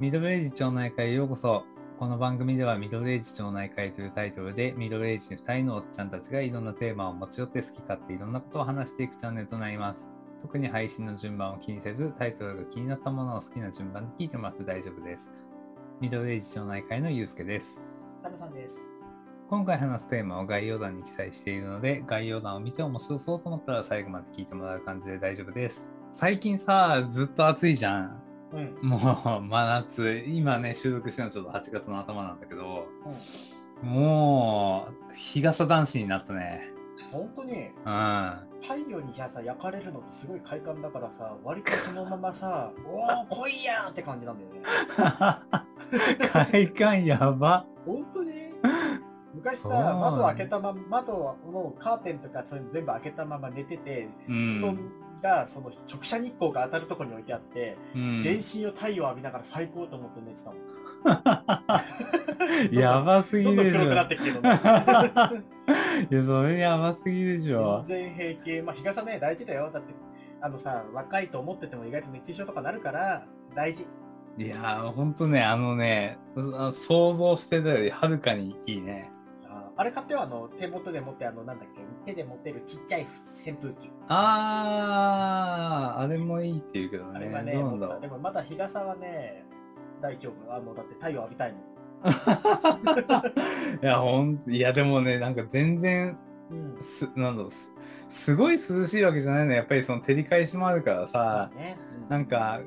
ミドルエイジ町内会へようこそ。この番組ではミドルエイジ町内会というタイトルでミドルエイジ2人のおっちゃんたちがいろんなテーマを持ち寄って好き勝手いろんなことを話していくチャンネルとなります。特に配信の順番を気にせずタイトルが気になったものを好きな順番で聞いてもらって大丈夫です。ミドルエイジ町内会のゆうすけです。タムさんです。今回話すテーマを概要欄に記載しているので概要欄を見て面白そうと思ったら最後まで聞いてもらう感じで大丈夫です。最近さ、ずっと暑いじゃん。うん。もう真夏、今ね、収録してるのちょっと8月の頭なんだけど、もう、日傘男子になったね。本当に？うん。太陽にじゃあさ焼かれるのってすごい快感だからさ割とそのままさ おお来いやーって感じなんだよね。快感やば。本当に？昔さ窓開けたまま窓のカーテンとかそういうの全部開けたまま寝てて、うん。布団がその直射日光が当たるところに置いてあって、うん全身を太陽浴びながら最高と思って寝てたもん。やばすぎどんどんでしょ。黒くなってきてるのね。いや、それやばすぎでしょ。全然平気。まあ日傘ね大事だよ。だってあのさ若いと思ってても意外と熱中症とかなるから大事。いやー、ほんとね、あのね、想像してたよりはるかにいいね。ああれ買ってよあの手元で持ってあのなんだっけ手で持ってるちっちゃい扇風機。あー、あれもいいって言うけどね。あれはね、でもまだ日傘はね大丈夫。あのだって太陽浴びたいもん。いや、ほん、いや、でもね、なんか全然、うん。す、なんだろう、す、すごい涼しいわけじゃないの。やっぱりその照り返しもあるからさ、ね、うんなんか、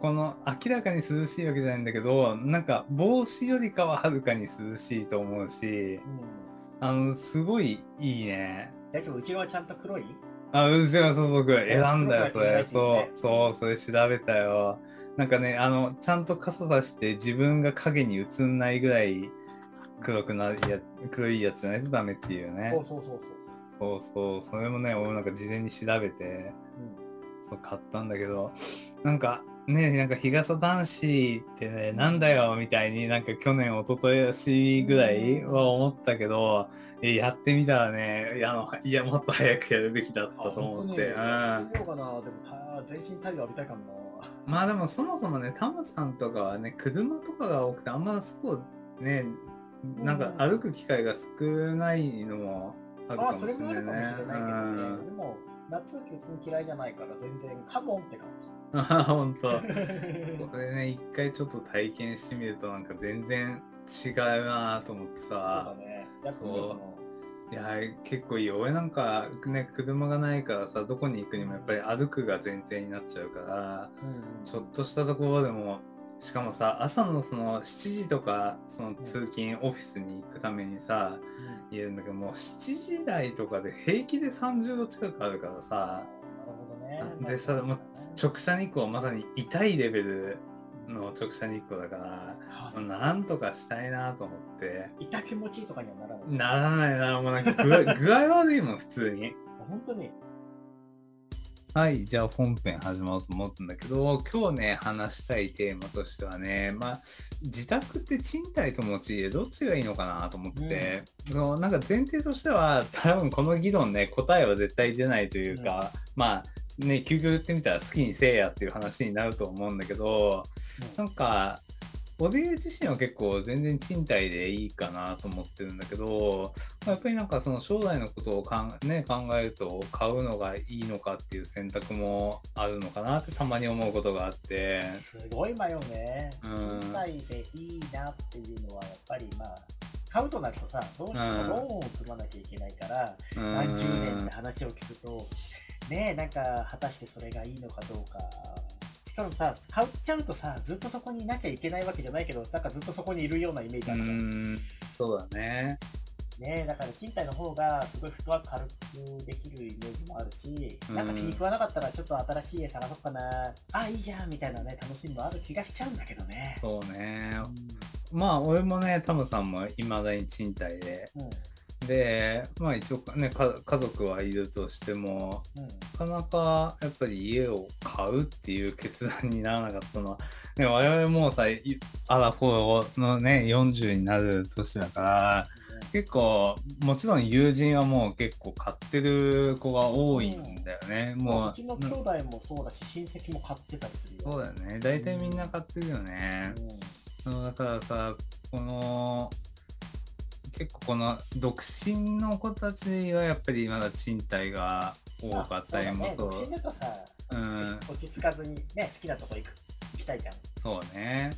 この明らかに涼しいわけじゃないんだけど、なんか帽子よりかははるかに涼しいと思うし、うん。あの、すごいいいね。大丈夫うちはちゃんと黒い？あ、うちはそうそう、選んだよ、それ。そうそう、それ調べたよ。なんかね、あの、ちゃんと傘さして自分が影に映んないぐらい黒くなるや、黒いやつじゃない？とダメっていうね。そうそうそうそう。そうそう、それもね、俺なんか事前に調べて、うんそう買ったんだけど、なんかね、なんか日傘男子ってね、なんだよみたいになんか去年、一昨年ぐらいは思ったけど、えやってみたらね、いや、あのいやもっと早くやるべきだったと思って。うんやってみようかな。でもた全身太陽浴びたいかもな。まあでもそもそもね、タムさんとかはね、車とかが多くて、あんま外ね、なんか歩く機会が少ないのもあるかああ、もしそれもあれないね。るかもしれないけどね。うんでも、夏別に嫌いじゃないから全然カモンって感じ。あ本当。これね、一回ちょっと体験してみるとなんか全然違うなと思ってそうださ。ね。やってみよう。いや、結構いいよ。俺なんかね、車がないからさ、どこに行くにもやっぱり歩くが前提になっちゃうから、うんちょっとしたところでも、しかもさ、朝のその7時とか、その通勤、オフィスに行くためにさ、言えるんだけども、7時台とかで平気で30度近くあるからさ、なるほどね。でさ、もう直射日光はまさに痛いレベルの直射日光だから、あそうなんとかしたいなと思って。痛気持ちいいとかにはならない。ならないな、もうなんか具合 具合悪いもん、普通に。本当に。はい、じゃあ本編始まろうと思ったんだけど、今日ね、話したいテーマとしてはね、まあ、自宅って賃貸と持ち家、どっちがいいのかなと思って、そのなんか前提としては、多分この議論ね、答えは絶対出ないというか、まあ、ね、究極言ってみたら好きにせえやっていう話になると思うんだけど、なんか、俺自身は結構全然賃貸でいいかなと思ってるんだけど、まあやっぱりなんかその将来のことをかん、ね、考えると買うのがいいのかっていう選択もあるのかなってたまに思うことがあって。すごい迷うね。うん賃貸でいいなっていうのはやっぱりまあ、買うとなるとさ、どうしてうんもローンを組まなきゃいけないから、うん何十年って話を聞くと、ねえ、なんか果たしてそれがいいのかどうか。しかもさ、買っちゃうとさ、ずっとそこにいなきゃいけないわけじゃないけど、なんかずっとそこにいるようなイメージうあるじゃん。ん、そうだね。ねえ、だから賃貸の方がすごいフットワーク軽くできるイメージもあるし、うんなんか気に食わなかったらちょっと新しい家探そうかな、あ、いいじゃんみたいなね、楽しみもある気がしちゃうんだけどね。そうね。うまあ、俺もね、タムさんも未だに賃貸で。ん。うん。で、まあ一応ね、か家族はいるとしても、うん。なかなかやっぱり家を買うっていう決断にならなかったのは、ね、我々もうさ、いアラフォーのね、40になる年だから、結構もちろん友人はもう結構買ってる子が多いんだよね、もうそううちの兄弟もそうだし、親戚も買ってたりするよ。そうだよね。大体みんな買ってるよね、うん。だからさこの結構この独身の子たちはやっぱりまだ賃貸が多かったりもあそう。だね、独身だとさ、うん。落ち着かずにね、好きなとこ行く行きたいじゃん。そうね。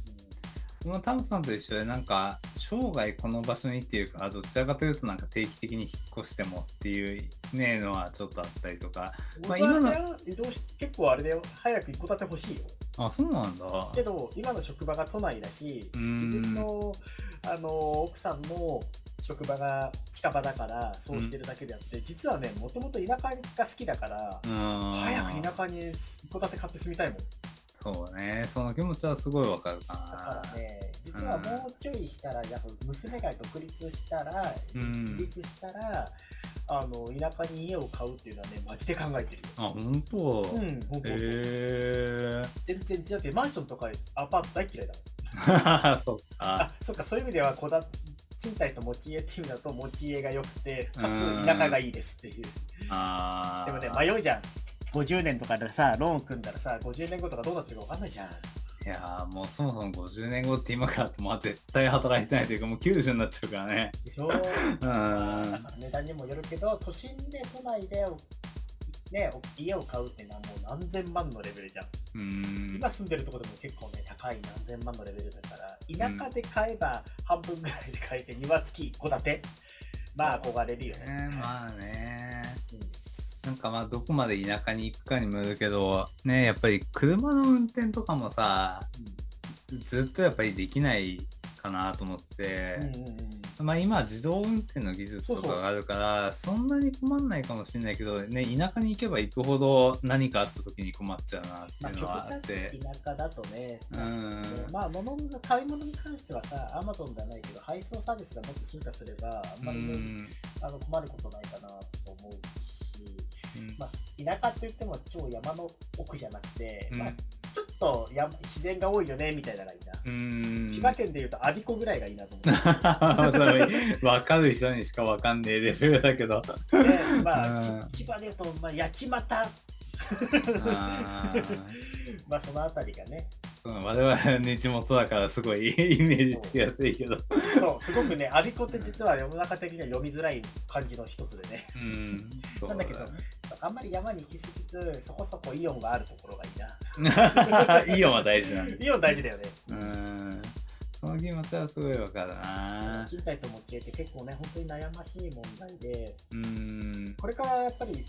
このタムさんと一緒でなんか生涯この場所にっていうかどちらかというとなんか定期的に引っ越してもっていうねのはちょっとあったりとか。うん、まあ今のね移動し結構あれで早く一戸建て欲しいよ。あそうなんだ。けど、今の職場が都内だし、自分のあの奥さんの職場が近場だから、そうしてるだけであって、実はね、もともと田舎が好きだから、うん。早く田舎に一戸建て買って住みたいもん。そうね。その気持ちはすごいわかるかだなからね、実はもうちょいしたら、やっぱ娘が独立したら、うん。自立したら、あの田舎に家を買うっていうのはね、マジで考えてるよ。あ本当？うん、本当、へえ全然、だってマンションとかアパート大嫌いだもん。そっあか、そっか、そういう意味では、こだ賃貸と持ち家っていう意味だと、持ち家が良くて、かうんつ田舎がいいですっていう。でもね、迷うじゃん。50年とかでさ、ローン組んだらさ、50年後とかどうなってるか分かんないじゃん。いやーもうそもそも50年後って今からとまあ絶対働いてないというかもう90になっちゃうからねでしょ？うん値段にもよるけど、都心で都内で、ね、家を買うってもう何千万のレベルじゃん。うーん。今住んでるところでも結構ね、高い何千万のレベルだから、田舎で買えば半分ぐらいで買えて、庭付き戸建て。まあ憧れるよね。ね。まあね。うん。なんかまあどこまで田舎に行くかにもよるけどねやっぱり車の運転とかもさずっとやっぱりできないかなと思って、うんうんうんうんまあ今は自動運転の技術とかがあるからそんなに困んないかもしれないけどね田舎に行けば行くほど何かあった時に困っちゃうなっていうのはあっ端て、に田舎だとね、うん。まあ、物の買い物に関してはさ、アマゾンではないけど、配送サービスがもっと進化すれば、あんまりね、うん。あの困ることないかなと思うし、うん。まあ、田舎って言っても超山の奥じゃなくて、うん。まあ、っと山自然が多いよねみたいなのがいいな。うん。千葉県でいうと我孫子ぐらいがいいなと思って。それ分かる人にしか分かんねえレベルだけど。でまあ、千葉でいうと、まあ、八街。あー。まあそのあたりがね、うん我々ね地元だからすごいイメージつきやすいけど。そう、すごくね、我孫子って実は世の中的には読みづらい漢字の一つでね。うんなんだけどね、あんまり山に行き過ぎず、そこそこイオンがあるところがいいな。イオンは大事なんだイオン大事だよね。うん。その気持ちはすごい分かるな。賃貸と持ち家って結構ね、本当に悩ましい問題で、うん。これからやっぱり、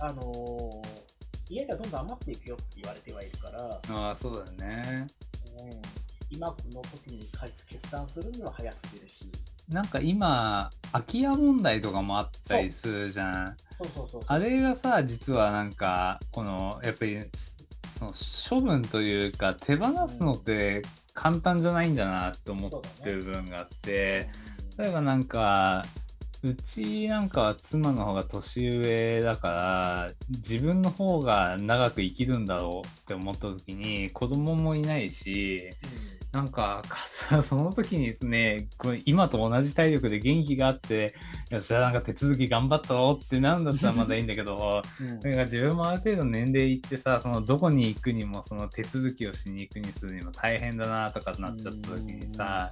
あのー家がどんどん余っていくよって言われてはいるから、ああそうだよね。うん、今の時に決断するには早すぎるし、なんか今空き家問題とかもあったりするじゃん。そうそうそうそう。あれがさ実はなんかこのやっぱりその処分というか手放すのって簡単じゃないんだなって思ってる部分があって、例えばなんかうちなんかは妻の方が年上だから自分の方が長く生きるんだろうって思った時に子供もいないしなんかかその時にですねこれ今と同じ体力で元気があってよっしゃなんか手続き頑張ったろってなんだったらまだいいんだけどうん。うんだから自分もある程度年齢いってさそのどこに行くにもその手続きをしに行くにするにも大変だなとかなっちゃった時にさ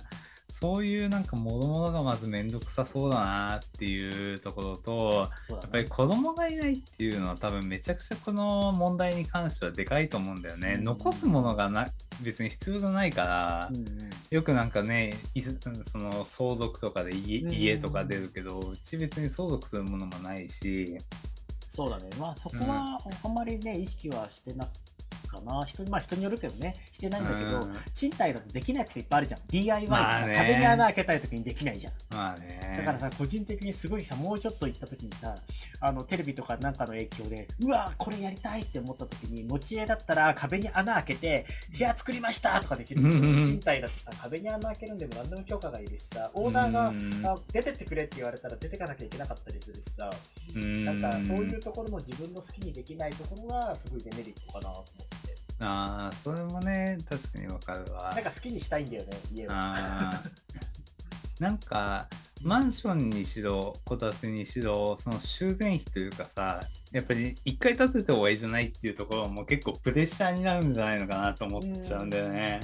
そういうなんかもろもろがまず面倒くさそうだなっていうところとねやっぱり子供がいないっていうのは多分めちゃくちゃこの問題に関してはでかいと思うんだよね。うん残すものがな別に必要じゃないから、うんうんよくなんかねいその相続とかで家うん家とか出るけどうち別に相続するものもないし。そうだね。まあそこはあんまりね、意識はしてなかな。人にまあ人によるけどね、してないんだけど、うん賃貸だとできないこといっぱいあるじゃん。DIY とか、まあね壁に穴開けたい時にできないじゃん。まあね。だからさ、個人的にすごいさ、もうちょっと行った時にさ、あの、テレビとかなんかの影響で、うわこれやりたいって思った時に、持ち家だったら壁に穴開けて、部屋作りましたとかできるけど、うんうんうん賃貸だとさ、壁に穴開けるんでも何でも許可がいるしさ、オーナーが、うんあ出てってくれって言われたら出てかなきゃいけなかったりするしさ、うんなんかそういうところの自分の好きにできないところがすごいデメリットかなと思って。ああそれもね確かにわかるわ。なんか好きにしたいんだよね、家を。あー。なんかマンションにしろ戸建てにしろその修繕費というかさやっぱり一回建てて終わりじゃないっていうところも結構プレッシャーになるんじゃないのかなと思っちゃうんだよね。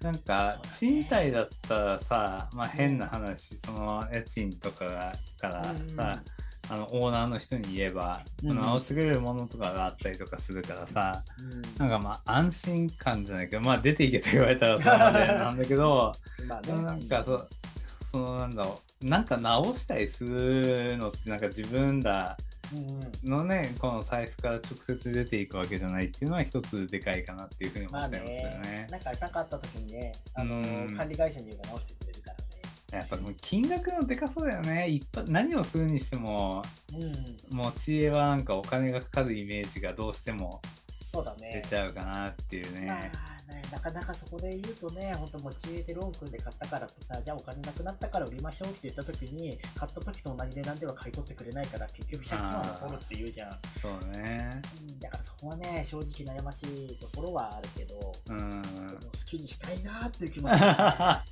なんか賃貸だったらさ、まあ、変な話その家賃とかからさ、あのオーナーの人に言えば、うん、直してくれるものとかがあったりとかするからさ、うん、なんかまあ安心感じゃないけどまあ出ていけと言われたらそうなんだ けどまあ、ね、なんかそそのなんだろうなんか直したりするのってなんか自分らのね、この財布から直接出ていくわけじゃないっていうのは一つでかいかなっていうふうに思ってますよね。まあ、ね。なんかなかった時にね、あの管理会社に言えば直してくれ。やっぱもう金額のでかそうだよね。一発何をするにしても、うん、持ち家はなんかお金がかかるイメージがどうしても出ちゃうかなっていうね。ね、なかなかそこで言うとね、本当持ち家でローン組んで買ったからってさ、じゃあお金なくなったから売りましょうって言った時に、買った時と同じ値段では買い取ってくれないから、結局借金は残るって言うじゃん。そうね、うん。だからそこはね、正直悩ましいところはあるけど、うん、好きにしたいなっていう気持ち、ね、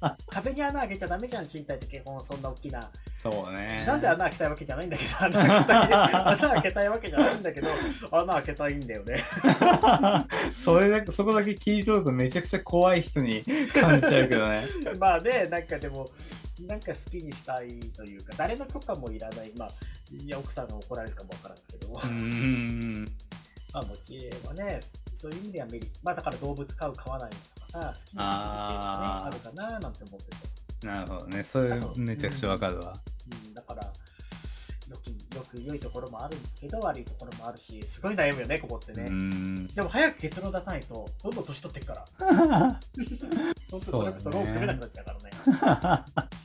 壁に穴開けちゃダメじゃん、賃貸って基本そんな大きな。そうね。なんで穴開けたいわけじゃないんだけど、穴開けたい 穴開けたいわけじゃないんだけど、穴開けたいんだよね。それだけ、そこだけ聞いとるとめちゃくちゃ怖い人に感じちゃうけどね。まあね、なんかでも、なんか好きにしたいというか、誰の許可もいらない、まあ、いや奥さんが怒られるかもわからんけど、うん。まあ、持ち家はね、そういう意味ではメリット、まあだから動物飼う、飼わないとかさ、好きなことっていうのはね、あるかななんて思ってて。なるほどね、それめちゃくちゃわかるわ。うん、だから、よきよく良いところもあるけど悪いところもあるしすごい悩むよねここってね。でも早く結論出さないとどんどん年取っていくから。そうするとそれこそローン組めなくなっちゃうからね。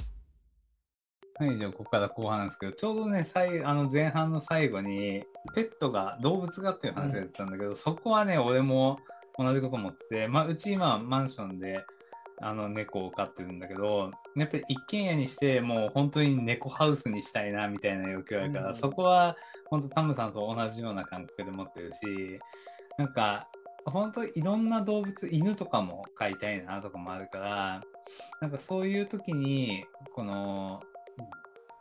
はい、じゃあここから後半なんですけど、ちょうどね、最あの前半の最後に、ペットが、動物がっていう話が出たんだけど、うん、そこはね、俺も同じこと思ってて、まあ、うち今マンションで、あの猫を飼ってるんだけど、やっぱり一軒家にしてもう本当に猫ハウスにしたいなみたいな欲求あるから、うん、そこは本当タムさんと同じような感覚で持ってるし、なんか本当いろんな動物、犬とかも飼いたいなとかもあるから、なんかそういう時に、この、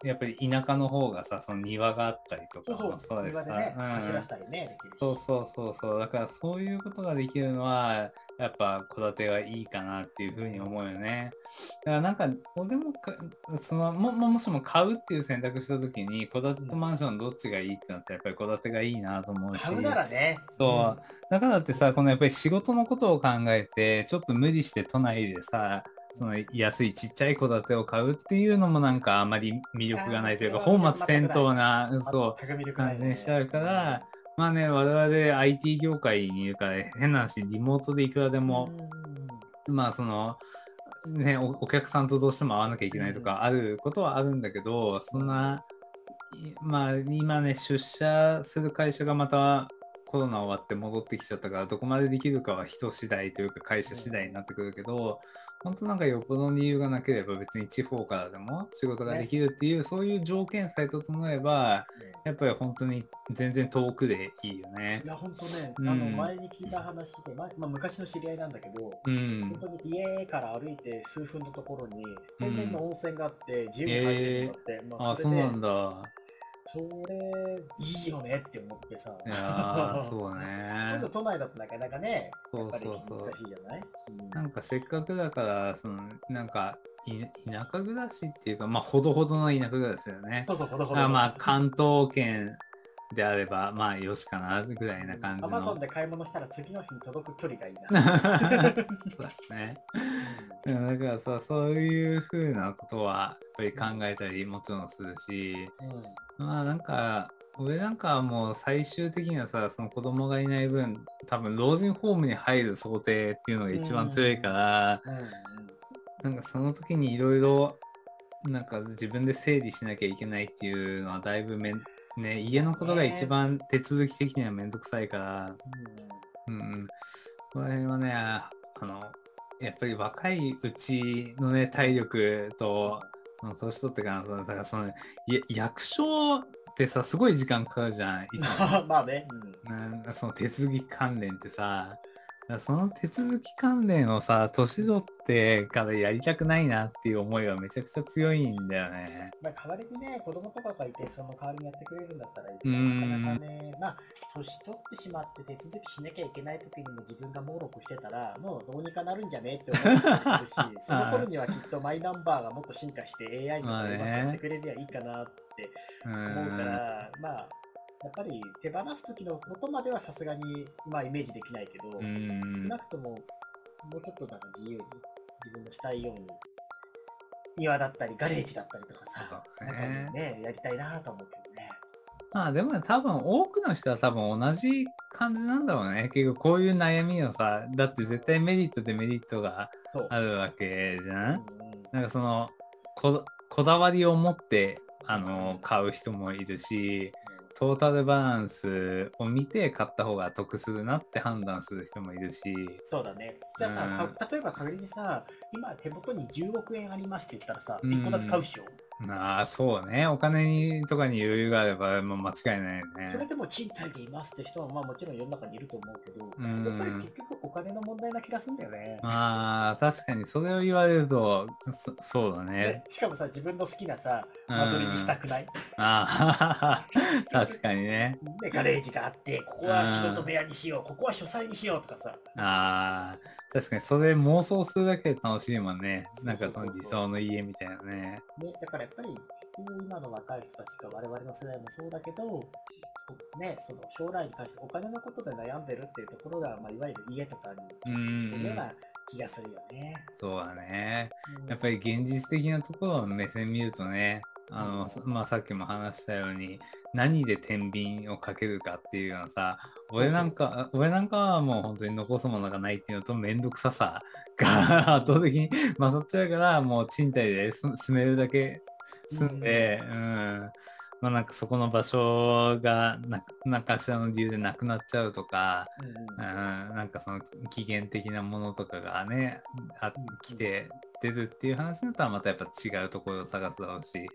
やっぱり田舎の方がさ、その庭があったりとかもそうですさ、ねうん、走らせたりね、できるそうそうそうそう。だからそういうことができるのは、やっぱ戸建てはいいかなっていうふうに思うよね。だからなんか、俺もそのも、もしも買うっていう選択した時に、戸建てとマンションどっちがいいってなったら、やっぱり戸建てがいいなと思うし。買うならね。そう。だからってさ、このやっぱり仕事のことを考えて、ちょっと無理して都内でさ、その安いちっちゃい戸建てを買うっていうのもなんかあまり魅力がないというか、本末転倒な、そう、感じにしちゃうから、まあね、我々 IT 業界にいるから、変な話、リモートでいくらでも、まあその、ねお、お客さんとどうしても会わなきゃいけないとかあることはあるんだけど、そんな、まあ今ね、出社する会社がまたコロナ終わって戻ってきちゃったから、どこまでできるかは人次第というか会社次第になってくるけど、本当なんかよっぽどの理由がなければ別に地方からでも仕事ができるっていう、ね、そういう条件さえ整えば、ね、やっぱり本当に全然遠くでいいよね。いや、本当ね、うん、あの前に聞いた話で、ままあ、昔の知り合いなんだけど、うん、本当に家から歩いて数分のところに天然の温泉があって、自由に入れるのって、えー、まあ、そうなんだ。それ、いいよねって思ってさ。いやそうね。今度都内だとなかなかね、やっぱり難しいじゃない？なんかせっかくだから、その、なんか、田舎暮らしっていうか、まあ、ほどほどの田舎暮らしだよね。そうそう、ほどほど。まあ、関東圏であれば、まあ、よしかな、ぐらいな感じの。アマゾンで買い物したら次の日に届く距離がいいな。そうだね。だからさ、そういうふうなことは、やっぱり考えたりもちろんするし、うんまあなんか、俺なんかはもう最終的にはさ、その子供がいない分、多分老人ホームに入る想定っていうのが一番強いから、なんかその時にいろいろ、なんか自分で整理しなきゃいけないっていうのはだいぶめね、家のことが一番手続き的にはめんどくさいから、うん、うん、この辺はね、あの、やっぱり若いうちのね、体力と、その年取ってから、だからその、役所ってさ、すごい時間かかるじゃん。まあね。うん、その手続き関連ってさ、その手続き関連をさ、年取ってからやりたくないなっていう思いはめちゃくちゃ強いんだよね。まあ、代わりにね、子供とかがいて、その代わりにやってくれるんだったらいいけど、なかなかね、まあ、年取ってしまって手続きしなきゃいけない時にも自分が登録してたら、もうどうにかなるんじゃねって思ったりするし、その頃にはきっとマイナンバーがもっと進化して AI とかうまくやってくれりゃいいかなって思うから、まあ、やっぱり手放す時のことまではさすがに、まあ、イメージできないけど、少なくとももうちょっとなんか自由に自分のしたいように庭だったりガレージだったりとかさ、ね、ねやりたいなと思うけどね。まあでも多分多くの人は多分同じ感じなんだろうね。結局こういう悩みをさ、だって絶対メリットでメリットがあるわけじゃん？うんうん、なんかそのこ、こだわりを持ってあの買う人もいるし、トータルバランスを見て買った方が得するなって判断する人もいるし。そうだね。じゃあさ、うん、例えば仮にさ、今手元に10億円ありますって言ったらさ、1個だけ買うっしょ、ああ、そうね。お金にとかに余裕があれば、もう間違いないね。それでも賃貸でいますって人は、まあもちろん世の中にいると思うけど、やっぱり結局お金の問題な気がするんだよね。ああ、確かにそれを言われると、そそうだね、ね、しかもさ、自分の好きなさ、間取りにしたくないああ、確かにね。で、ガレージがあって、ここは仕事部屋にしよう、ここは書斎にしようとかさ。ああ。確かにそれ妄想するだけで楽しいもんね。なんかその理想の家みたいなね。ね、だからやっぱり今の若い人たちか我々の世代もそうだけど、ね、その将来に関してお金のことで悩んでるっていうところが、まあ、いわゆる家とかに直結してるような気がするよね。そうだね。やっぱり現実的なところを目線見るとね、あの、まあ、さっきも話したように、何で天秤をかけるかっていうようなさ、俺なんか、俺なんかはもう本当に残すものがないっていうのと、めんどくささが 圧倒的に勝っちゃうから、もう賃貸で住めるだけ住んで、うん、うん。まあなんかそこの場所が何かしらの理由でなくなっちゃうとか、うん、うん、なんかその期限的なものとかがね、あ来て出るっていう話だったらまたやっぱ違うところを探すだろうし、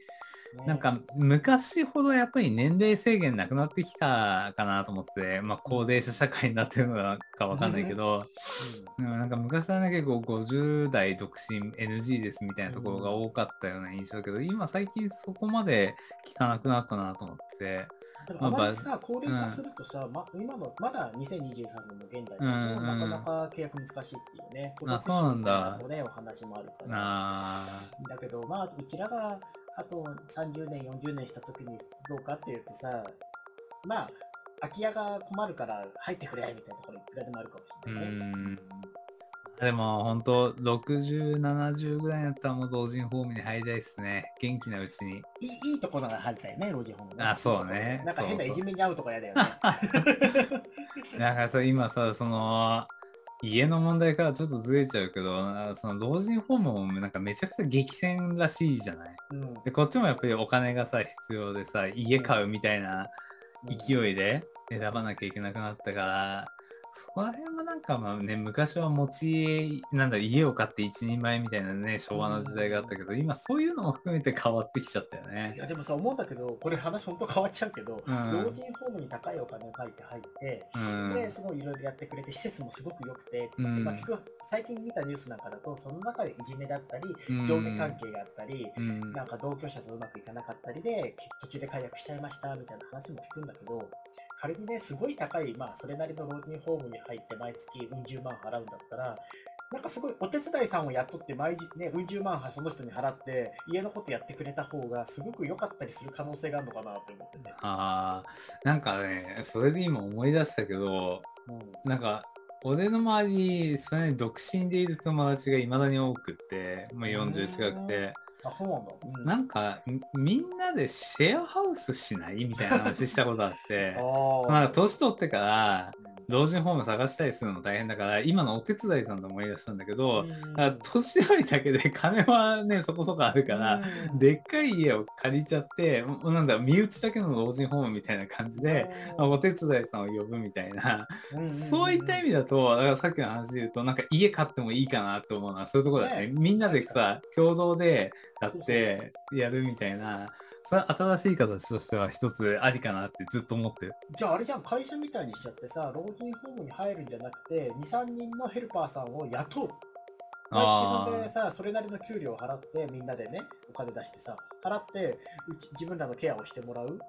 なんか昔ほどやっぱり年齢制限なくなってきたかなと思って、まあ高齢者社会になってるのかわかんないけど、うん、なんか昔はね結構50代独身 NG ですみたいなところが多かったような印象だけど、今最近そこまで聞かなくなったなと思って。でもあまりさ、高齢化するとさ、うん、ま、今の、まだ2023年の現代でも、なかなか契約難しいっていうね、あ、そうなんだ。ね、お話もあるから。だけど、まあ、うちらがあと30年、40年した時にどうかっていうとさ、まあ、空き家が困るから入ってくれみたいなところいくらでもあるかもしれないね。でも本当60、70ぐらいだったらもう老人ホームに入りたいですね。元気なうちに。いいいいところが入りたいね、老人ホーム、ね。あ、そうね。なんか変ないじめに遭うとか嫌だよね。なんかさ、今さ、その、家の問題からちょっとずれちゃうけど、その老人ホームもなんかめちゃくちゃ激戦らしいじゃない、うん、で、こっちもやっぱりお金がさ、必要でさ、家買うみたいな勢いで選ばなきゃいけなくなったから、そこら辺はなんかまあね、昔は持ち家、なんだ、家を買って一人前みたいなね、昭和の時代があったけど、今そういうのも含めて変わってきちゃったよね。いや、でもさ、思うんだけど、これ話本当変わっちゃうけど、うん、老人ホームに高いお金を書いて入って、うん、で、すごいいろいろやってくれて、施設もすごく良くて、うん、まあ、聞く、最近見たニュースなんかだと、その中でいじめだったり、上下関係があったり、なんか同居者とうまくいかなかったりで、途中で解約しちゃいましたみたいな話も聞くんだけど、仮にね、すごい高い、まあ、それなりの老人ホームに入って毎月うん十万払うんだったら、なんかすごいお手伝いさんを雇って毎日ね、うん十万その人に払って、家のことやってくれた方がすごく良かったりする可能性があるのかなって思ってね。ああ、なんかね、それで今思い出したけど、うん、なんか、俺の周り、それに独身でいる友達がいまだに多くって、まあ、40近くて、あ、そうなんだ。うん、なんか、みんなでシェアハウスしない？みたいな話したことあって、なんか年取ってから、老人ホーム探したりするの大変だから、今のお手伝いさんと思い出したんだけど、年寄りだけで金はね、そこそこあるから、でっかい家を借りちゃって、なんだ、身内だけの老人ホームみたいな感じで、お手伝いさんを呼ぶみたいな、そういった意味だと、だからさっきの話で言うと、なんか家買ってもいいかなって思うのは、そういうところだね。みんなでさ、共同で買ってやるみたいな、新しい形としては一つありかなってずっと思ってる。じゃああれじゃん、会社みたいにしちゃってさ、老人ホームに入るんじゃなくて、2、3人のヘルパーさんを雇う。毎月それでさ、それなりの給料を払って、みんなでね、お金出してさ、払って、うち自分らのケアをしてもらう。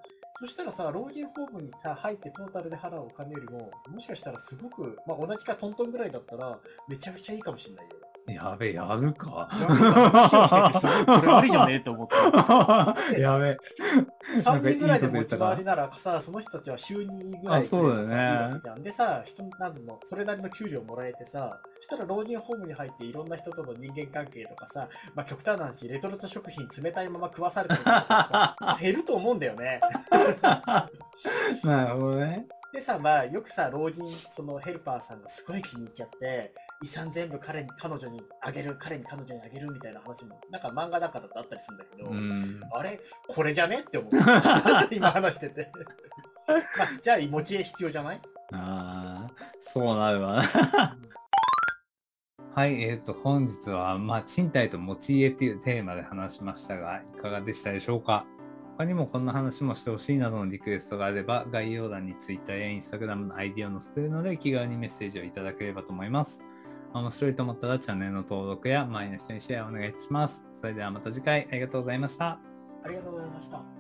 そしたらさ、老人ホームにさ入ってトータルで払うお金よりも、もしかしたらすごく、まあ同じかトントンぐらいだったら、めちゃくちゃいいかもしれないよ。やべえ、やるか。やべえ。3人ぐらいで持ち回りならさ、その人たちは週にぐらいでそうだね。じゃ。でさ、人なんの、それなりの給料もらえてさ、したら老人ホームに入っていろんな人との人間関係とか。さ、まあ極端な話、レトルト食品冷たいまま食わされてるとか。さ、減ると思うんだよね。なるほどね。でさ、まあ、よくさ、老人、そのヘルパーさんがすごい気に入っちゃって、遺産全部彼に、彼女にあげる、彼に彼女にあげるみたいな話も、なんか漫画なんかだとあったりするんだけど、あれ？これじゃね？って思う。今話してて。まあ、じゃあ、持ち家必要じゃない？ああ、そうなるわな。はい、えっ、ー、と、本日は、まあ、賃貸と持ち家っていうテーマで話しましたが、いかがでしたでしょうか？他にもこんな話もしてほしいなどのリクエストがあれば、概要欄に Twitter や Instagram の ID を載せているので、気軽にメッセージをいただければと思います。面白いと思ったらチャンネルの登録や周りの人にシェアをお願いします。それではまた次回ありがとうございました。ありがとうございました。